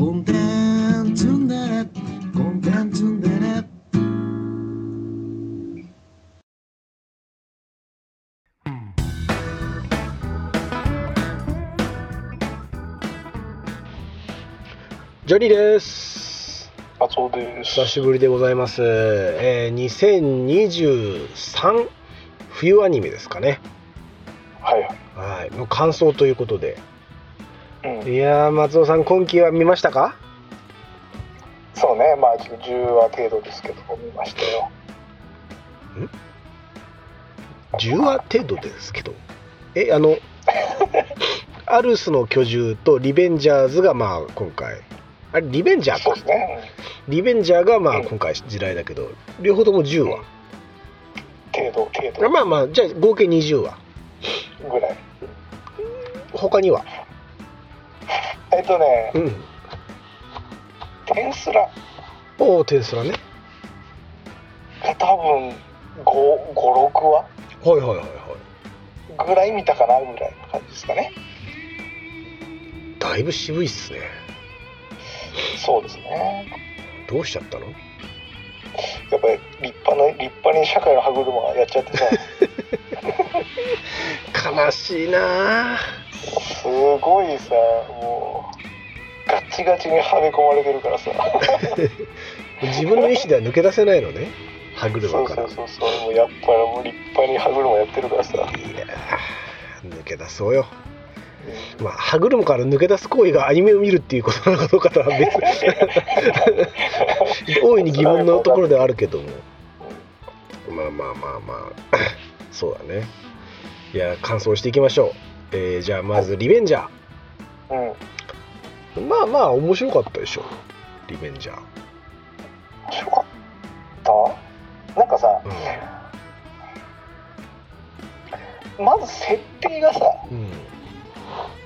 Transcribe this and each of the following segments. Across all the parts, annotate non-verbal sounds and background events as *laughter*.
コンテンツンデレコンテンツンデレジョニーです。松尾です。久しぶりでございます。えー、2023冬アニメですかね。はい。はい、の感想ということで。うん、いやー、松尾さん、今期は見ましたか？そうね、まあ10話程度ですけど見ましたよ。?10 話程度ですけど？え、あの、*laughs* アルスの居住とリベンジャーズが、まあ、今回。あれ、リベンジャーか？そうで。すね。リベンジャーが、まあ、うん今回地雷だけど、両方とも10話。程度程度まあまあ、じゃあ合計20話。ぐらい。他には？えっとね、うん。テンスラおお、テンスラね。が多分五五六話？はいはいはいはい。ぐらい見たかなぐらいの感じですかね。だいぶ渋いっすね。そうですね。どうしちゃったの？やっぱり立派な立派に社会の歯車がやっちゃってさ、*laughs* 悲しいなあすごいさ、もうガチガチにはめ込まれてるからさ。*laughs* 自分の意思では抜け出せないのね。歯車から。そうそうそう。もうやっぱりもう立派に歯車やってるからさ。いやー抜け出そうよ。まあ歯車から抜け出す行為がアニメを見るっていうことなのかどうかとは別。*laughs* 大いに疑問のところではあるけども。まあまあまあまあ。そうだね。いや感想していきましょう、えーじゃあまずリベンジャうん。ーまあまあ面白かったでしょ。リベンジャー。面白かった？なんかさまず設定がさうん、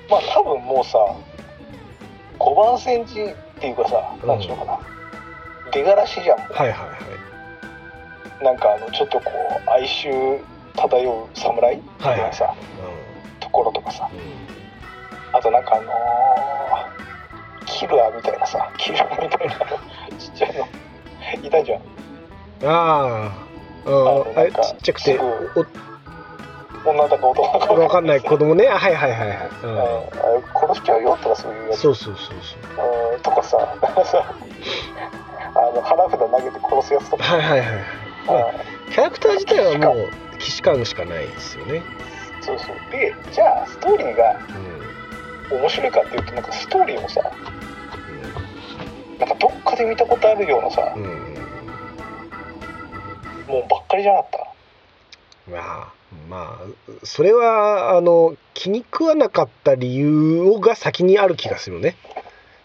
まあ多分もうさ5番センチっていうかさうん。何ていうのかな。出がらしじゃん。はいはいはい。なんかあのちょっとこう哀愁漂う侍みたいなさ、ところとかさ。うあとなんかあのーキルアみたいなさキルアみたいなちっちゃいの。いたじゃん。ん、ああのあちっちゃくて女だか男だかおわかんない子供ね。はいはいはいはい、うん、あれ殺しちゃうよとかそういううん、やつ。そうそうそうそう。うん。とかさ。さあの花札投げて殺すやつとか、はいはいはいまあうキャラクター自体はもう既視感しかないですよね。んそうそう。でじゃあストーリーがうん。面白いかっていうとなんかストーリーもさなんかどっかで見たことあるようなさうん、うん。もうばっかりじゃなかっまあまあそれはあの気に食わなかった理由が先にある気がするね。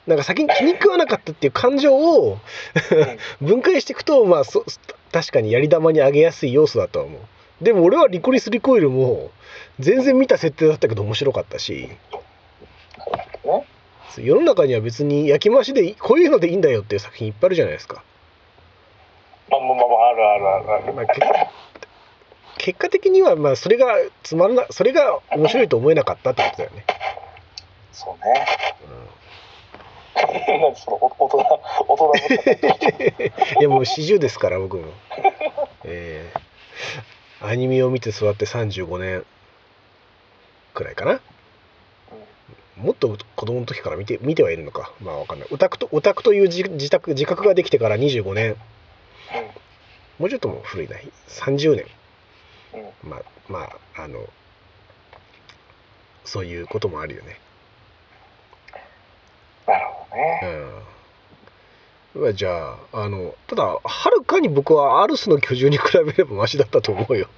なんか先に気に食わなかったっていう感情を分解していくとまあそ確かにやり玉に上げやすい要素だとは思う。でも俺はリコリス・リコイルも全然見た設定だったけど面白かったし世の中には別に焼き増しでこういうのでいいんだよっていう作品いっぱいあるじゃないですか、まあまあまあまああるあるあるある、まあ、け結果的にはまあそれがつまんなそれが面白いと思えなかったってことだよね、そうね。なん。でそのお大人大人いや *laughs* もう40ですから僕も。*laughs* えーアニメを見て育って35年くらいかなもっと子供の時から見て見てはいるのか。まあわかんない。オタクとオタクという自自宅自覚ができてから25年。もうちょっともう古いな。30年。まあまああのそういうこともあるよね。なるほどね。うん。まあじゃああのただはるかに僕はアルスの居住に比べればマシだったと思うよ。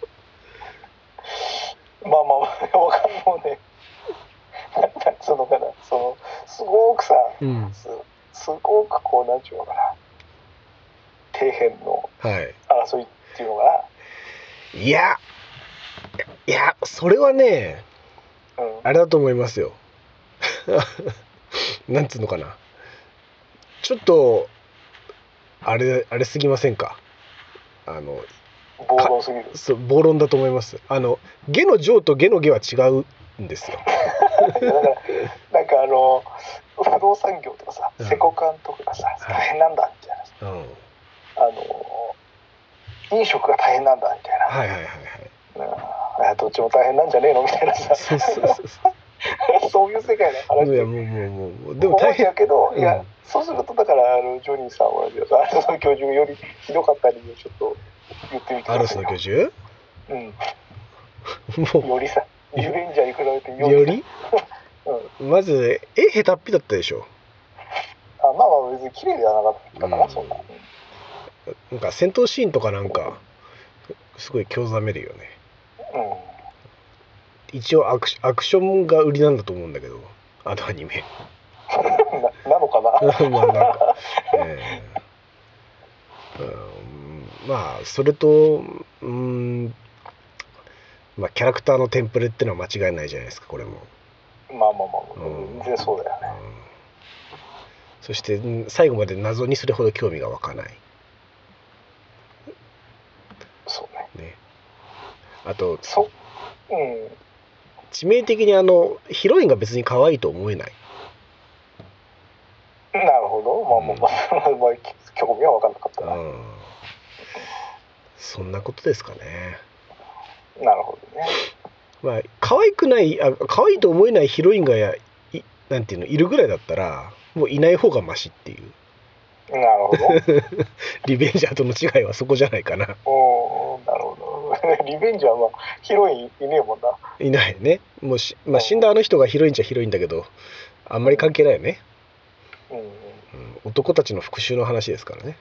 まあまあまあわかんない。もうねなんつうのかな。そのすごくさうん。すすごくこうなんちゅうのかな。底辺のはい。争いっていうのかいやいやそれはねなうん。あれだと思いますよ。*laughs* なんつうのかな。ちょっとあれあれすぎませんか。あの暴論すぎる。そう暴論だと思います。あの下の上と下の下は違うんですよ *laughs* だからなんかあの不動産業とかさ、うん。セコカンとかがさはい。大変なんだみたいなさうん。あの飲食が大変なんだみたいな、はいはいはいはい。どっちも大変なんじゃねえのみたいなさ。そう *laughs* いう世界の話。いやもうもうもうでも大変。やけど、うん。いやそうするとだからあのジョニーさんはあのその教授がよりひどかった理由をちょっと言ってみてくアルスのださいよ教授うん、もよりさリベンジャーに比べてうよりより？うん、まず絵下手っぴだったでしょ。あまあまあ別に綺麗ではなかったから、うん。そんな、なんか戦闘シーンとかなんかすごい興ざめるよね。うん。うん一応アクシアクションが売りなんだと思うんだけどあのアニメ。*laughs* ななのかな？*laughs* まあなんか、えーうん。まあそれとうん。まあキャラクターのテンプレってのは間違いないじゃないですかこれも、まあまあまあ、うん。全然そうだよね。うん。そしてうん最後まで謎にそれほど興味が湧かない。そうね。ね。あとそう。ん。致命的にあのヒロインが別に可愛いと思えない。なるほど。まあまあまあ、まあ、興味は分からなかったな、うん。そんなことですかね。なるほどねまあ可愛くないあ可愛いと思えないヒロインがやいなんていうのいるぐらいだったらもういない方がマシっていう。なるほど。*laughs* リベンジャーとの違いはそこじゃないかな。おーなるほど。リベンジャーはヒロインいねえもんな。いないね。もうし、まあ、死んだあの人がヒロインっちゃヒロインだけどあんまり関係ないよね、うんうん。うん、男たちの復讐の話ですからね。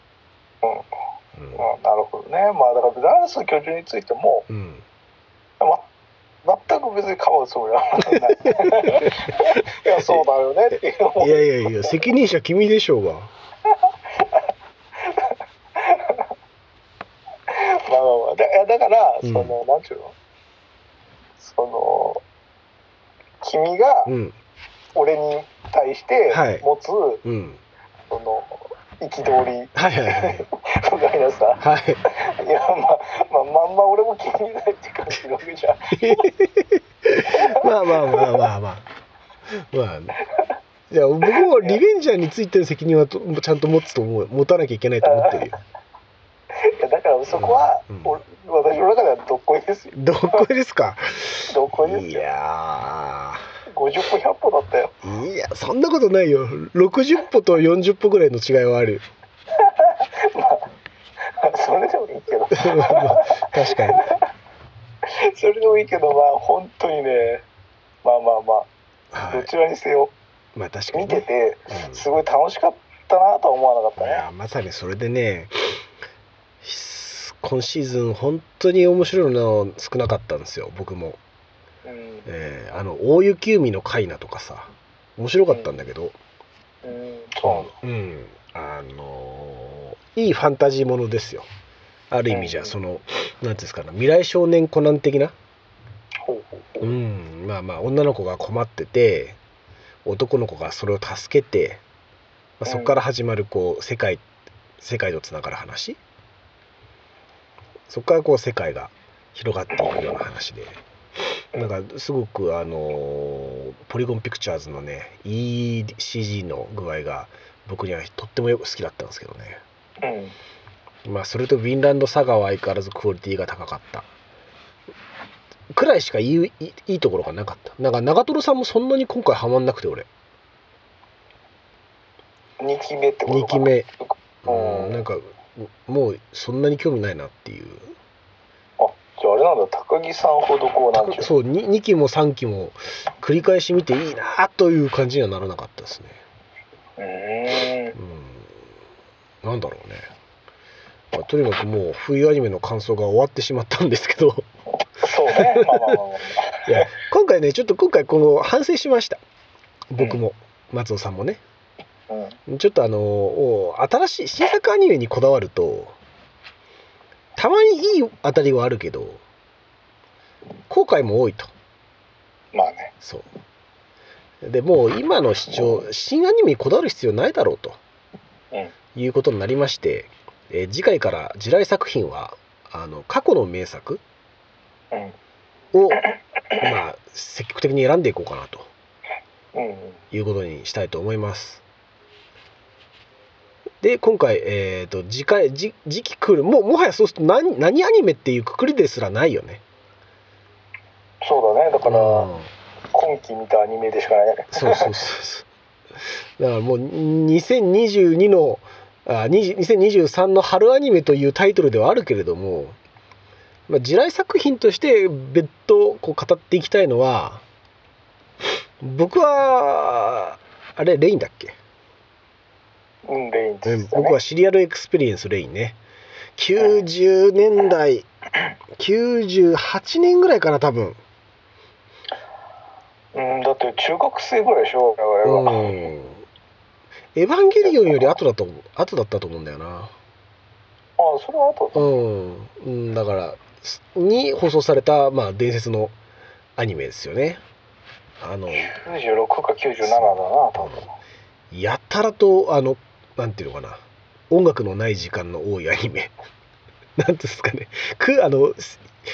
うん。うん。うんなるほどね。まあだからベザールス教授についても、うん。ま、全く別にかばうつもりはない。いやそうだよねっていう。いやいやいや責任者君でしょうが。まあまあまあ。だいやだから、うん。そのなんちゅうの？その君がうん。俺に対してはい。持つ、うん。その憤り。はいはいなさはい。いやまあまあまんま俺も気にないって感じるわけじゃんまあまあまあまあまあまあねいや僕もリベンジャーについての責任はとちゃんと持つと思う持たなきゃいけないと思ってるよいやだからそこは、うん俺私の中ではどっこいですよどこですかどっこいですいよや50歩100歩だったよ。ーいやそんなことないよ。60歩と40歩ぐらいの違いはある。まあそれでもいいけど。ま *laughs* あ確かに。それでもいいけどまあ本当にねまあまあまあはどちらにせよいまあ確かに、見てね、てうん。すごい楽しかったなとは思わなかったいねやまさにそれでねし今シーズン本当に面白いの少なかったんですよ僕も、うん。えーあの大雪海のカイナとかさ面白かったんだけど、うん。そううん、あのーいいファンタジーものですよ。ある意味じゃ、うん。そのなんていうんですかね未来少年コナン的な？うん。まあまあ女の子が困ってて男の子がそれを助けて、まあ、そこから始まるこう世界世界とつながる話？そこからこう世界が広がっていくような話でなんかすごくあのーポリゴンピクチャーズのねいい CG の具合が僕にはとってもよく好きだったんですけどね。うん。まあそれとヴィンランドサガは相変わらずクオリティが高かった。くらいしかいいいいところがなかった。なんか長瀞さんもそんなに今回ハマんなくて俺。2期目ってこと2期目。うん。うんなんかもうそんなに興味ないなっていう。あじゃああれなんだ高木さんほどこうなんそう 2, 2期も3期も繰り返し見ていいなという感じにはならなかったですね。うーん。うん。なんだろうね、まあとにかくもう冬アニメの感想が終わってしまったんですけど。そうね。まあまあまあまあ *laughs* いや今回ねちょっと今回この反省しました。僕も、松尾さんもね。うん。ちょっとあのお新しい新作アニメにこだわるとたまにいい当たりはあるけど後悔も多いと。まあね。そう。でもう今の視聴新アニメにこだわる必要ないだろうと、うん。いうことになりまして、えー次回から地雷作品はあの過去の名作うん。をまあ積極的に選んでいこうかなと。うんうん。いうことにしたいと思います。で今回、えー、と次回次次期来るもうもはやそうすると何何アニメっていうくくりですらないよね。そうだねだからうん今期見たアニメでしかないねそうそうそうそう。だからもう2022のあ20 2023の春アニメというタイトルではあるけれども、まあ、地雷作品として別途こう語っていきたいのは僕はあれレインだっけ、うんレインね。僕はシリアルエクスペリエンスレインね。90年代98年ぐらいかな多分。うんだって中学生ぐらいでしょ我々は、うん。エヴァンゲリオンより後だと後だったと思うんだよな。ああそれはあとうん、うん、だからすに放送された、まあ、伝説のアニメですよね。あの96か97だな多分。やたらとあのなんていうのかな。音楽のない時間の多いアニメ。*laughs* なんですかね。くあの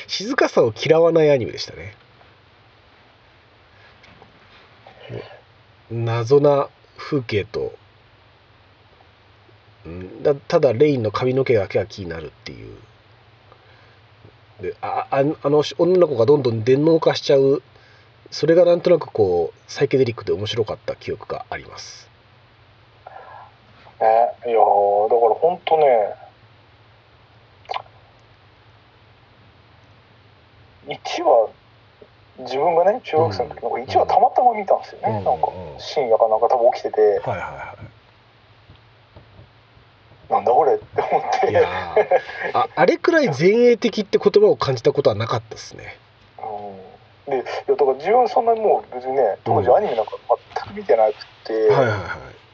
静かさを嫌わないアニメでしたね。謎な風景とんだただレインの髪の毛だけが気になるっていう。でああの女の子がどんどん電脳化しちゃう。それがなんとなくこうサイケデリックで面白かった記憶があります。ね。いやーだから本当ね1話自分がね中学生の時の1話たまたま見たんですよね、うん。なんかうん。深夜かなんか多分起きてて、はいはいはなんだこれって思って。ああれくらい前衛的って言葉を感じたことはなかったですね。うん、でいやだから自分そんなにもう別にね当時うんアニメなんか全く見てなくて、はいはいはい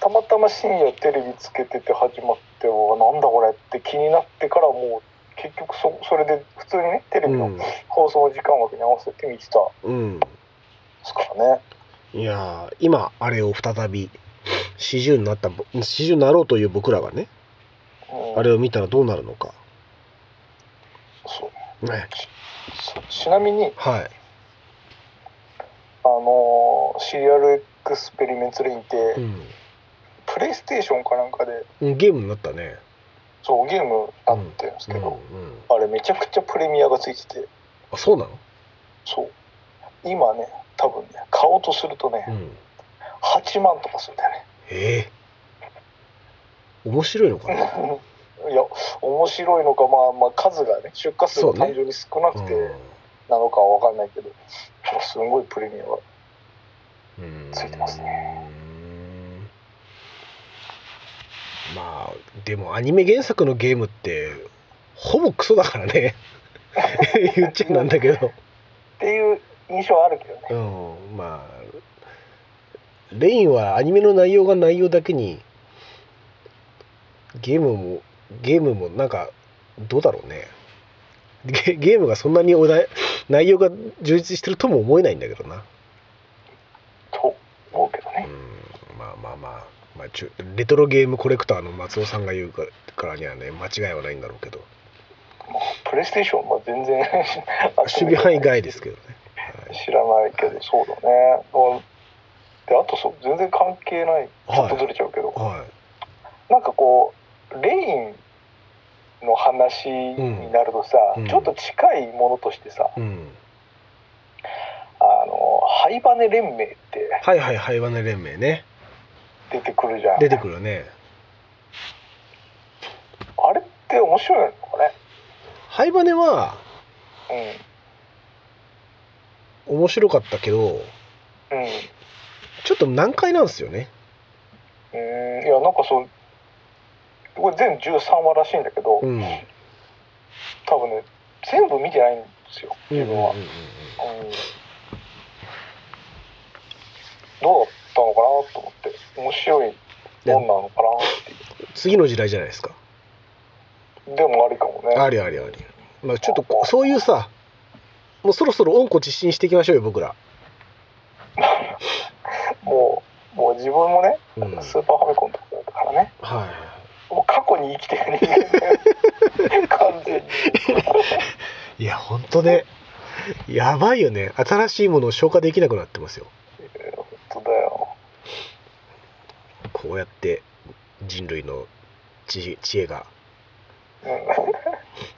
たまたま深夜テレビつけてて始まってわなんだこれって気になってからもう結局そそれで普通にねテレビの放送時間枠に合わせて見てた。ん。でうん、すからね。いやー今あれを再び40になったぼ40になろうという僕らがねうん、あれを見たらどうなるのか。そう。ね。ちちなみにはい。あのーシリアルエクスペリメンツレインって、うんプレイステーションかなんかで。うんゲームになったね。そうゲームあってるんですけど、うんうん、あれめちゃくちゃプレミアがついてて。あそうなの？そう。今ね多分ね買おうとするとね、うん。8万とかするんだよね。ええ。面白いのかな、*laughs* いや面白いのかまあまあ数がね出荷数が単純に少なくてうん。なのかは分かんないけど、すごいプレミアがうんついてますねまあでもアニメ原作のゲームってほぼクソだからね。*laughs* 言っちゃなんだけど。っていう印象はあるけどね。うんまあレインはアニメの内容が内容だけにゲームもゲームもなんかどうだろうね。ゲゲームがそんなにお題内容が充実してるとも思えないんだけどな。と思うけどね。うんまあまあまあ、まあ、レトロゲームコレクターの松尾さんが言うかからにはね間違いはないんだろうけど。まあプレイステーションは全然 *laughs* 守備範囲外ですけどね、知らないけどそうだね。まあであとそう全然関係ない。ちょっとずれちゃうけど、はい、はなんかこうレインの話になるとさ、うん。ちょっと近いものとしてさい、うん、あのハイバネ連盟ってはいはいハイワネ連盟ね出てくるじゃん。出てくるね。あれって面白いのかね？ハイバネは面白かったけどうん。うんちょっと難解なんですよね。うーん。いやなんかそうこれ全13話らしいんだけど、うん。多分ね全部見てないんですよ自分は、うんうんうんうんどうだったのかなと思って面白いもんなのかなって。い次の時代じゃないですか。うでもありかもね。ありありあり。まあちょっとこそういうさもうそろそろ温故知新していきましょうよ僕ら。*laughs* もうもう自分もね、うん。はいスーパーファミコンとかだったからね。もう過去に生きてる人間完全に。*laughs* いや本当ね。やばいよね。新しいものを消化できなくなってますよこうやって人類の知知恵がうん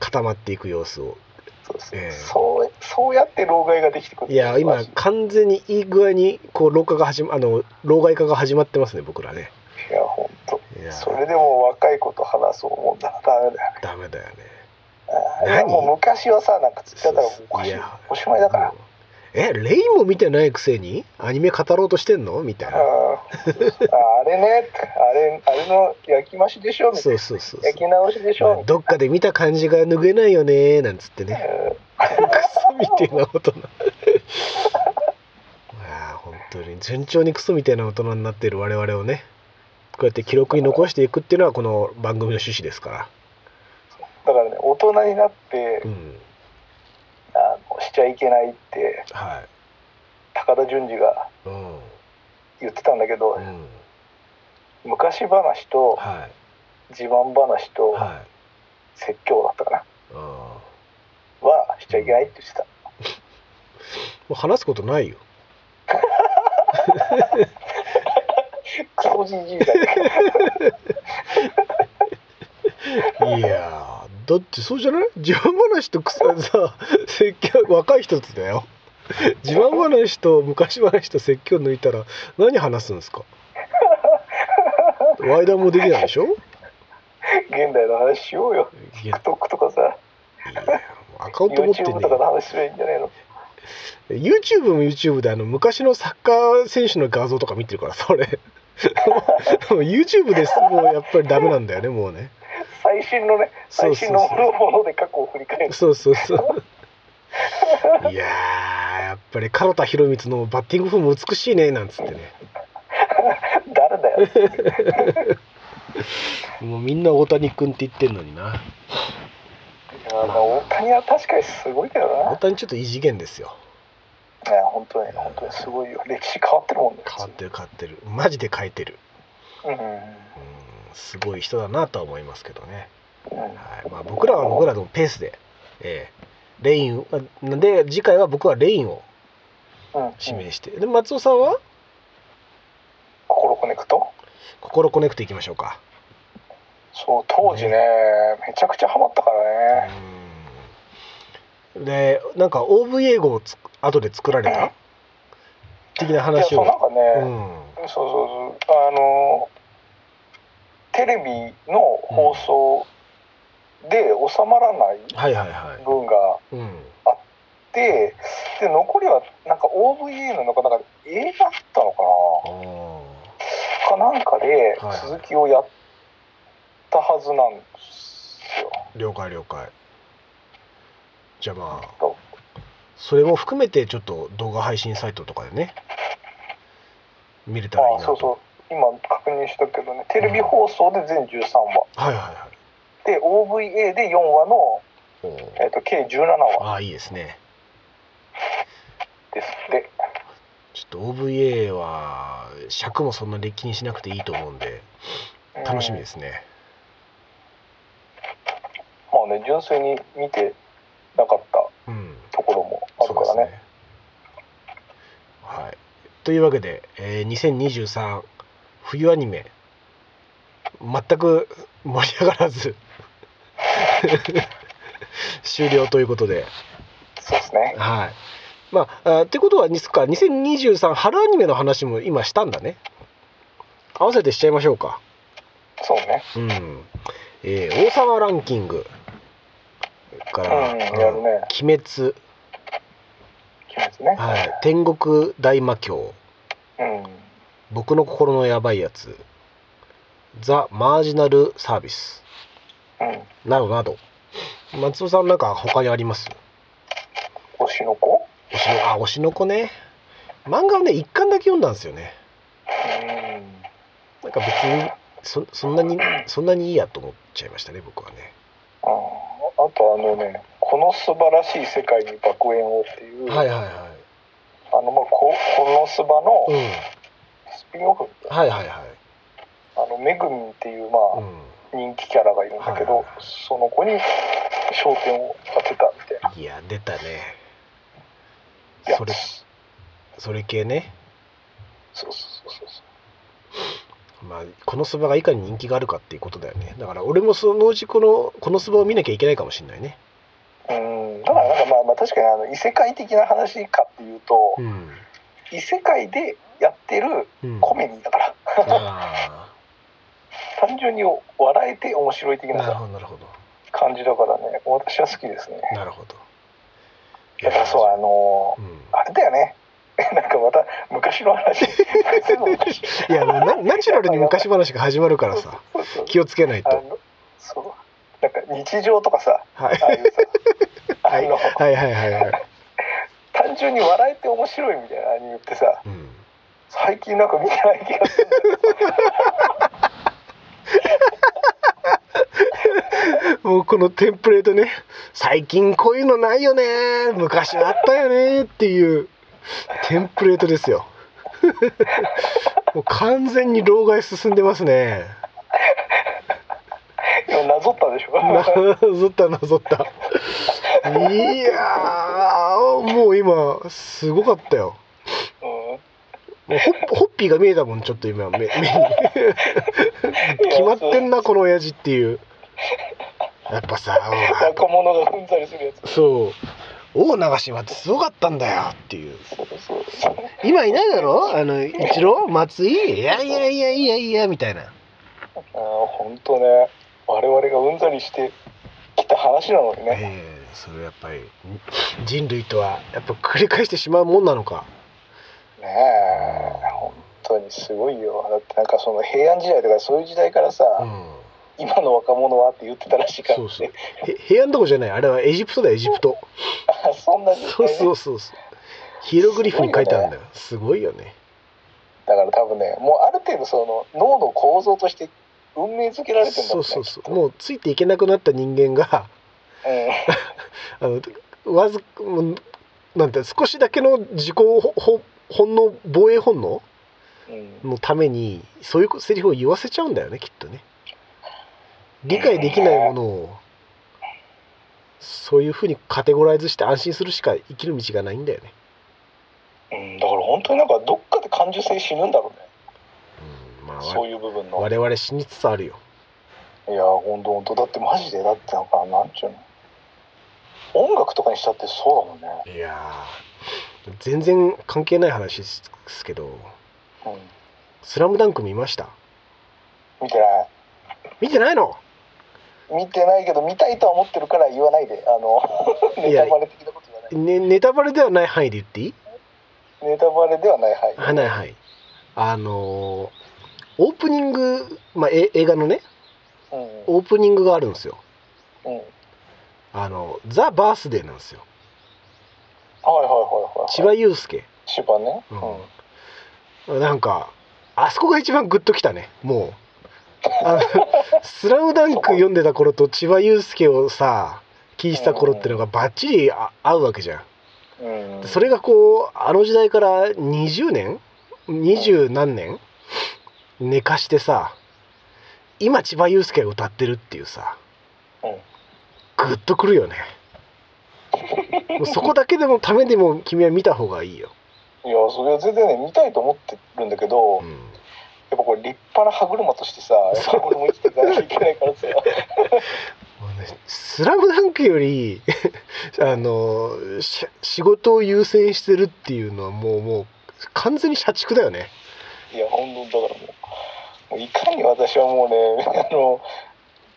固まっていく様子を。そうですええ。そうそうやって老害ができてくるいや今い完全にいい具合にこう老化が始まあの老害化が始まってますね僕らね。や本当それでも若い子と話そうもんだダメだよね。ダメだよねもう昔はさなんかつったらおしおしまいだからえレインも見てないくせに？アニメ語ろうとしてんの？みたいな。うんああれね。あれあれの焼き増しでしょ？みたいな。そうそうそう焼き直しでしょ？どっかで見た感じが拭えないよね？なんつってなね。うん。クソみたいな大人。*laughs* ああ本当に。順調にクソみたいな大人になっている我々をね。こうやって記録に残していくっていうのはこの番組の趣旨ですかだからね大人になってらうんしちゃいけないってはい。高田純次がうん。言ってたんだけど、うん。昔話とはい。自慢話とはい。説教だったかな。はしちゃいけないって言ってた。う *laughs* 話すことないよ。*laughs* クソじじいだけ *laughs* いやーだってそうじゃない？自慢話と草さ説教若い人たちだよ。自慢話と昔話と説教抜いたら何話すんですか？ワイダーもできないでしょ？現代の話しようよ。TikTok とかさアカウント持ってん YouTube ねとかの話すればいいんじゃないの YouTube も YouTube であの昔のサッカー選手の画像とか見てるからそれ。*laughs* YouTube ですもうやっぱりダメなんだよねもうね最新のね最新のもので過去を振り返る。そうそうそう。いやーやっぱり唐田博光のバッティングフォーム美しいねなんつってね。*laughs* 誰だよ。*laughs* もうみんな大谷君って言ってんのにな。いやまあ大谷は確かにすごいけどな。大谷ちょっと異次元ですよ。いや本当に本当にすごいよ。歴史変わってるもんね。変わってる変わってる。マジで変えてる。うん。うんすごい人だなとは思いますけどね、うん。はい。まあ、僕らは僕らのペースで、えーレインなんで次回は僕はレインをうん。指名して、で松尾さんは？ココロコネクト？ココロコネクトいきましょうか。そう当時ねめちゃくちゃハマったからね。うん。でなんか OVA 号をつ後で作られた？的ないや話をそうなんかね、うん。そうそうそう。あのテレビの放送で収まらない分がうん。でで残りはなんか OVA の中なんか映画だったのかな？かなんかではい。続きをやったはずなんですよ。了解了解。じゃあまあと。それも含めてちょっと動画配信サイトとかでね見れたらいいなと。あそうそう今確認したけどねテレビ放送で全13話。はいはいはい。で OVA で4話の、えー、と計17話。ああいいですね。ですって。ちょっと OVA は尺もそんなに気にしなくていいと思うんでうん楽しみですね、まあね純粋に見てなかったうん。ところもあるからね。そうですはい。というわけで、えー2023冬アニメ。全く盛り上がらず。*laughs* 終了ということで。そうですね。はい。まああってことはにすか2023春アニメの話も今したんだね。合わせてしちゃいましょうか。そうね。うん。えー王様ランキング。から、うんやるね。鬼滅、鬼滅ね。はい、天国大魔教うん僕の心のやばいやつ。ザ・マージナルサービス。うん。などなど。松尾さんなんか他にあります？推しの子？推しのあ推しの子ね。漫画をね一巻だけ読んだんですよね。うん。なんか別にそそんなにそんなにいいやと思っちゃいましたね僕はね。ああとあのね「この素晴らしい世界に爆炎を」っていう、はいはいはい。あのまあここのスバのうんスピンオフ、はいはいはい。あのめぐみんっていうまあ、うん。人気キャラがいるんだけど、はいその子に焦点を当てたみたいな。いや出たね。それそれ系ね。そうそうそうそうまあこのそばがいかに人気があるかっていうことだよね。だから俺もそのうちこのこのそばを見なきゃいけないかもしれないね。うん。だからなんかまあまあ確かにあの異世界的な話かっていうと、うん、異世界でやってるうん、コメディだから、あ単純に笑えて面白い的あな感じだからね。私は好きですね。なるほど。いだからそうあのうん、あれだよね。*laughs* なんかまた昔の話。*laughs* いやなナチュラルに昔話が始まるからさ。気をつけないと。そう。なんか日常とかさ。はい。ああいうさ。*laughs* あの、はいはいはいはい、単純に笑えて面白いみたいなアニメってさ。うん、最近なんか見てない気がするもうこのテンプレートね最近こういうのないよね昔はあったよねっていうテンプレートですよ。*laughs* もう完全に老害進んでますね。今なぞったでしょ。*laughs* なぞったなぞった。いやーもう今すごかったよホッホッピーが見えたもんちょっと今目目に。*laughs* 決まってんなこの親父っていう。やっぱさ若者がうんざりするやつ。そう。大長島ってすごかったんだよっていう。今いないだろ？あの一郎？松井？いやいやいやいやいやみたいな。ああ本当ね。我々がうんざりしてきた話なのにね。ええそれやっぱり人類とはやっぱ繰り返してしまうもんなのかねえ本当にすごいよ。だってなんかその平安時代とかそういう時代からさ、うん。今の若者はって言ってたらしいから、ね、そうそう。へ平安どころじゃない？あれはエジプトだよエジプト。*laughs* あそんな時代。ねそうそうそうそう。ヒエログリフに書いてあるんだよ。すごいよね。だから多分ねもうある程度その脳の構造として運命づけられてるんだそうそうそう。もうついていけなくなった人間が *laughs* あのわずなんて少しだけの自己本能防衛本能？のためにそういうセリフを言わせちゃうんだよねきっとね。理解できないものをそういうふうにカテゴライズして安心するしか生きる道がないんだよね、うん、だから本当になんかどっかで感受性死ぬんだろうね。うん、まあそういう部分の。我々死につつあるよ。いや本当本当。だってマジでだってなんかなんちゅうの。音楽とかにしたってそうだもんね。いやー全然関係ない話ですけどうん「スラムダンク見ました？見てない。見てないの？見てないけど見たいとは思ってるから言わないであのネタバレ的なこと言わないね、ネタバレではない範囲で言っていい？ネタバレではないはいはいはいはいあのーオープニング、まあ、え映画のねうん。オープニングがあるんですよ。うん。はいあのザ・バースデーなんですよはいはいはい千葉雄介。千葉ね。うん。なんかあそこが一番グッときたね。もう。あの「*laughs* スラムダンク読んでた頃と千葉雄介をさ聞いてた頃ってのがバッチリあ合うわけじゃん。うん、うん、それがこうあの時代から20年？二十何年？寝かしてさ今千葉雄介が歌ってるっていうさうん。グッとくるよねもうそこだけでもためでも君は見た方がいいよ、いやそれは全然ね見たいと思ってるんだけど、うん、やっぱこれ立派な歯車としてさ俺も生きていかなきゃいけないからさ。もうねスラムダンクより *laughs* あのし仕事を優先してるっていうのはもうもう完全に社畜だよね。いや本当だからもうもういかに私はもうねあの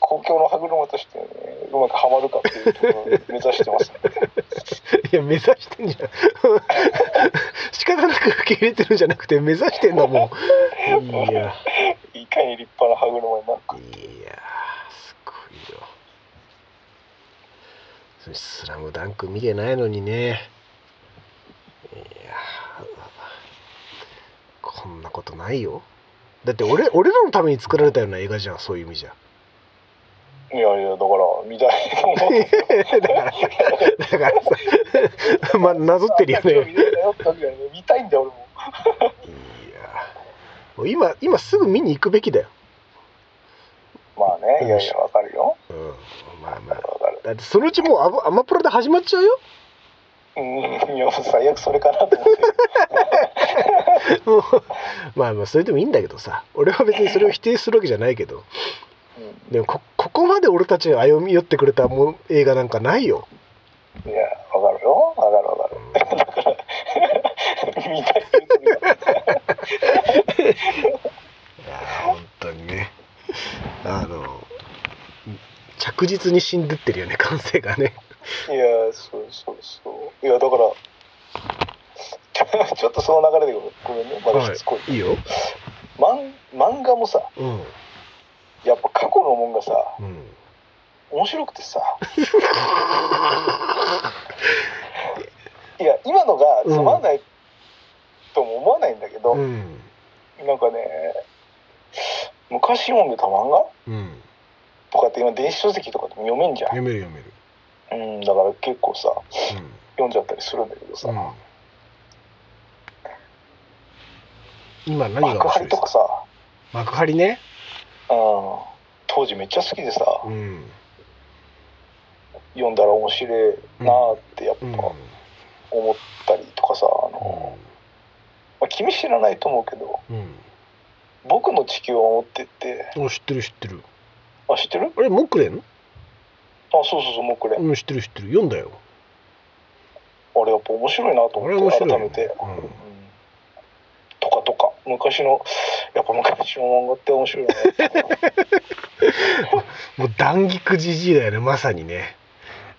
公共の歯車として、ね、うまくはまるかっていうところを目指してます、*laughs* いや目指してんじゃん。*laughs* 仕方なく受け入れてるんじゃなくて目指してんだもんいや。いかに立派な歯車になるか。いやすごいよ。スラムダンク見てないのにね。いやこんなことないよ。だって俺俺らのために作られたような映画じゃんそういう意味じゃいやいやだから見たいと思ってだからさだからさまあなぞってるよね。見たいんだよ俺も。いやもう今今すぐ見に行くべきだよ。まあねいやいやわかるよ。うん。まあまあ。だってそのうちもうアマアマプラで始まっちゃうよ。うんいや最悪それかなと思って。*laughs* もうまあまあそれでもいいんだけどさ。俺は別にそれを否定するわけじゃないけど。うん。でもこここまで俺たちが歩み寄ってくれたもん映画なんかないよ、いやわかるよ。わかるわかる。だから見たい。い。や本当にねあの着実に死んでってるよね感性がねい。やそうそうそうい。やだからちょっとその流れでごめんねまだしつこい、い。い。よ漫漫画もさうんやっぱ過去のもんがさうん。面白くてさ。*laughs* いや今のがつまんないとも思わないんだけど、うん。なんかね昔読んでた漫画？うん。とかって今電子書籍とかでも読めんじゃん、読める読める。うん、だから結構さうん。読んじゃったりするんだけどさ、うん。今何が幕張面白いですか？とかさ、幕張ね。うん、当時めっちゃ好きでさうん。読んだら面白いなーってやっぱうん。思ったりとかさあの、まあ、君知らないと思うけどうん「僕の地球を守って」って知ってる知ってる。あ知ってる？あれ木蓮あそうそうそうもうこれ、うん知ってる知ってる。読んだよ。あれやっぱ面白いなと思って改めて、うん。うん。とかとか。昔のやっぱ昔の漫画って面白いな *laughs* もう断菊じじいだよねまさにね。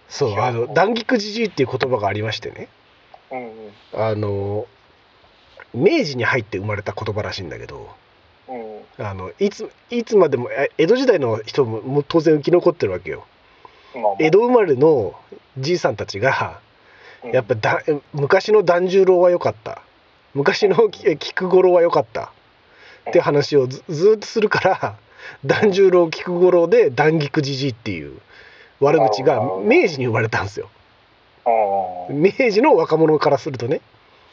そいうや。あの断菊じじいっていう言葉がありましてね。うんうん。あの明治に入って生まれた言葉らしいんだけどうん。あのいついつまでもえ江戸時代の人ももう当然生き残ってるわけよ。まあまあ。江戸生まれのじいさんたちがうん。やっぱだ昔の團十郎は良かった。昔のき菊五郎は良かったって話をずっとするから團十郎菊五郎で断菊じじいっていう悪口が明治に生まれたんですよ。うん明治の若者からするとね。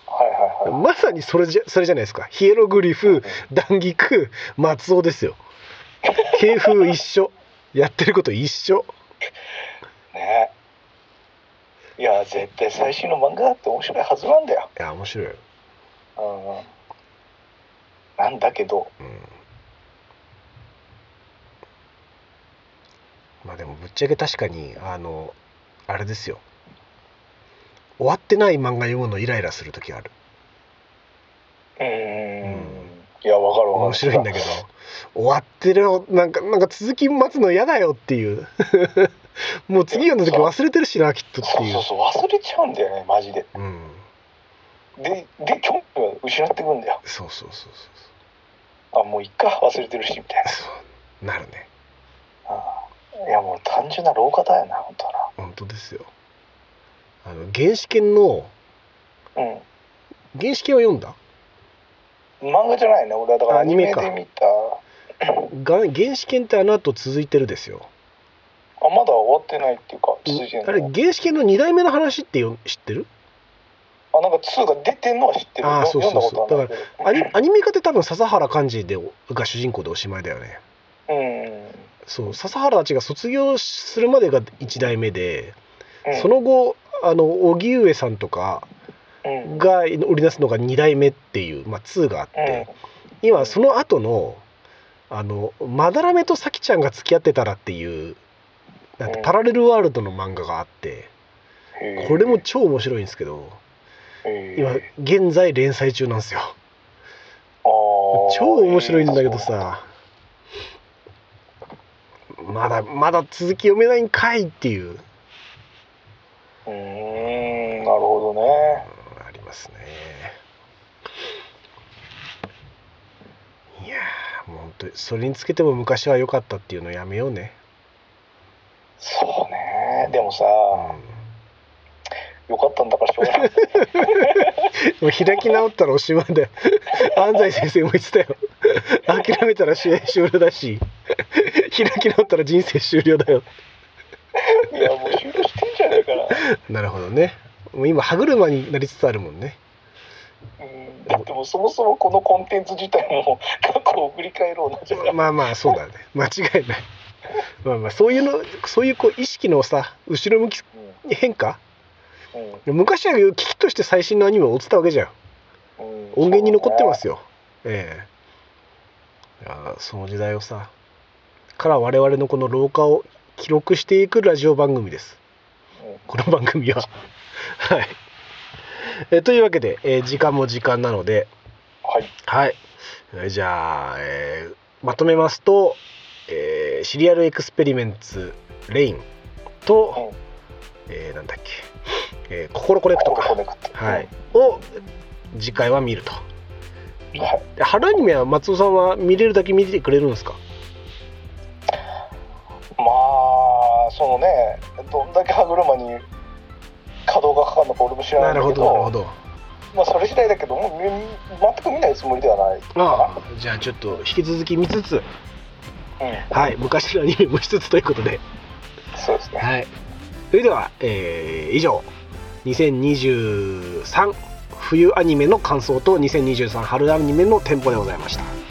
はいはいはい。まさにそれじゃそれじゃないですか。ヒエログリフ断菊松尾ですよ。系風一緒。やってること一緒。ね。いや絶対最新の漫画だって面白いはずなんだよ、いや面白いよ、うん、なんだけど。うん、まあでもぶっちゃけ確かにあのあれですよ。終わってない漫画読むのイライラする時ある。うん。うんいやわかるわかる。面白いんだけど。終わってるよなんかなんか続き待つの嫌だよっていう。*laughs* もう次読んだ時忘れてるしなきっとっていう。そうそうそう忘れちゃうんだよねマジで。うんでで興味を失ってくんだよ。そうそうそうそうあもういっか忘れてるしみたいそうなるね。な、うん、いやもう単純な老化だよな本当な。本当ですよ。あの原始圏のうん。原始圏は読んだ？漫画じゃないね俺は。だからアニメで見た。*clears throat* が原始圏ってあの後続いてるですよ。あまだ終わってないっていうか続いてんあれの原始圏の2代目の話ってよ知ってる？あなんか2が出てんのは知ってる。よあーそうそうそう。だことはないけど。アニアニメ化って多分笹原寛治でが主人公でおしまいだよね。うん。そう笹原たちが卒業するまでが1代目で、うん。その後あの荻上さんとかうん。が織り出すのが2代目っていう、まあ、2があって、今その後のあのまだらめとさきちゃんが付き合ってたらっていうなんてうん。パラレルワールドの漫画があってうんこれも超面白いんですけど今現在連載中なんですよ。超面白いんだけどさ。まだまだ続き読めないんかいっていう。うーんなるほどね。ありますね。いやーもう本当にそれにつけても昔は良かったっていうのやめようね。そうね。でもさうよかったんだからしょうがない。ん *laughs* もう開き直ったらおしまいだよ。安西先生も言ってたよ。諦めたら試合終了だし。開き直ったら人生終了だよ。いやもう終了してんじゃないかな。なるほどね。もう今歯車になりつつあるもんね。うん。だってもうそもそもこのコンテンツ自体も過去を振り返ろうなじゃない。まあまあそうだね。間違いない。まあまあそういうのそういうこう意識のさ後ろ向きうん。変化うん。昔は危機として最新のアニメを追ってたわけじゃん。うん。音源に残ってますよ、ええ。その時代をさから我々のこの老化を記録していくラジオ番組です。この番組は。*laughs* はい。えというわけで、えー時間も時間なので。うんはい。はい。えーじゃあ、えーまとめますと、えーシリアルエクスペリメンツレインと、えーなんだっけ、えー、ココロコネクト、ココロコネクト。はい、を次回は見ると。うんはい。で春アニメは松尾さんは見れるだけ見てくれるんですか？まあそのねどんだけ歯車に稼働がかかるのか俺も知らないけど。なるほどなるほど。まあそれ次第だけども全く見ないつもりではない。ああじゃあちょっと引き続き見つつうんはい昔のアニメもしつつということでそうですねはいそれでは、えー以上2023冬アニメの感想と2023春アニメの店舗でございました。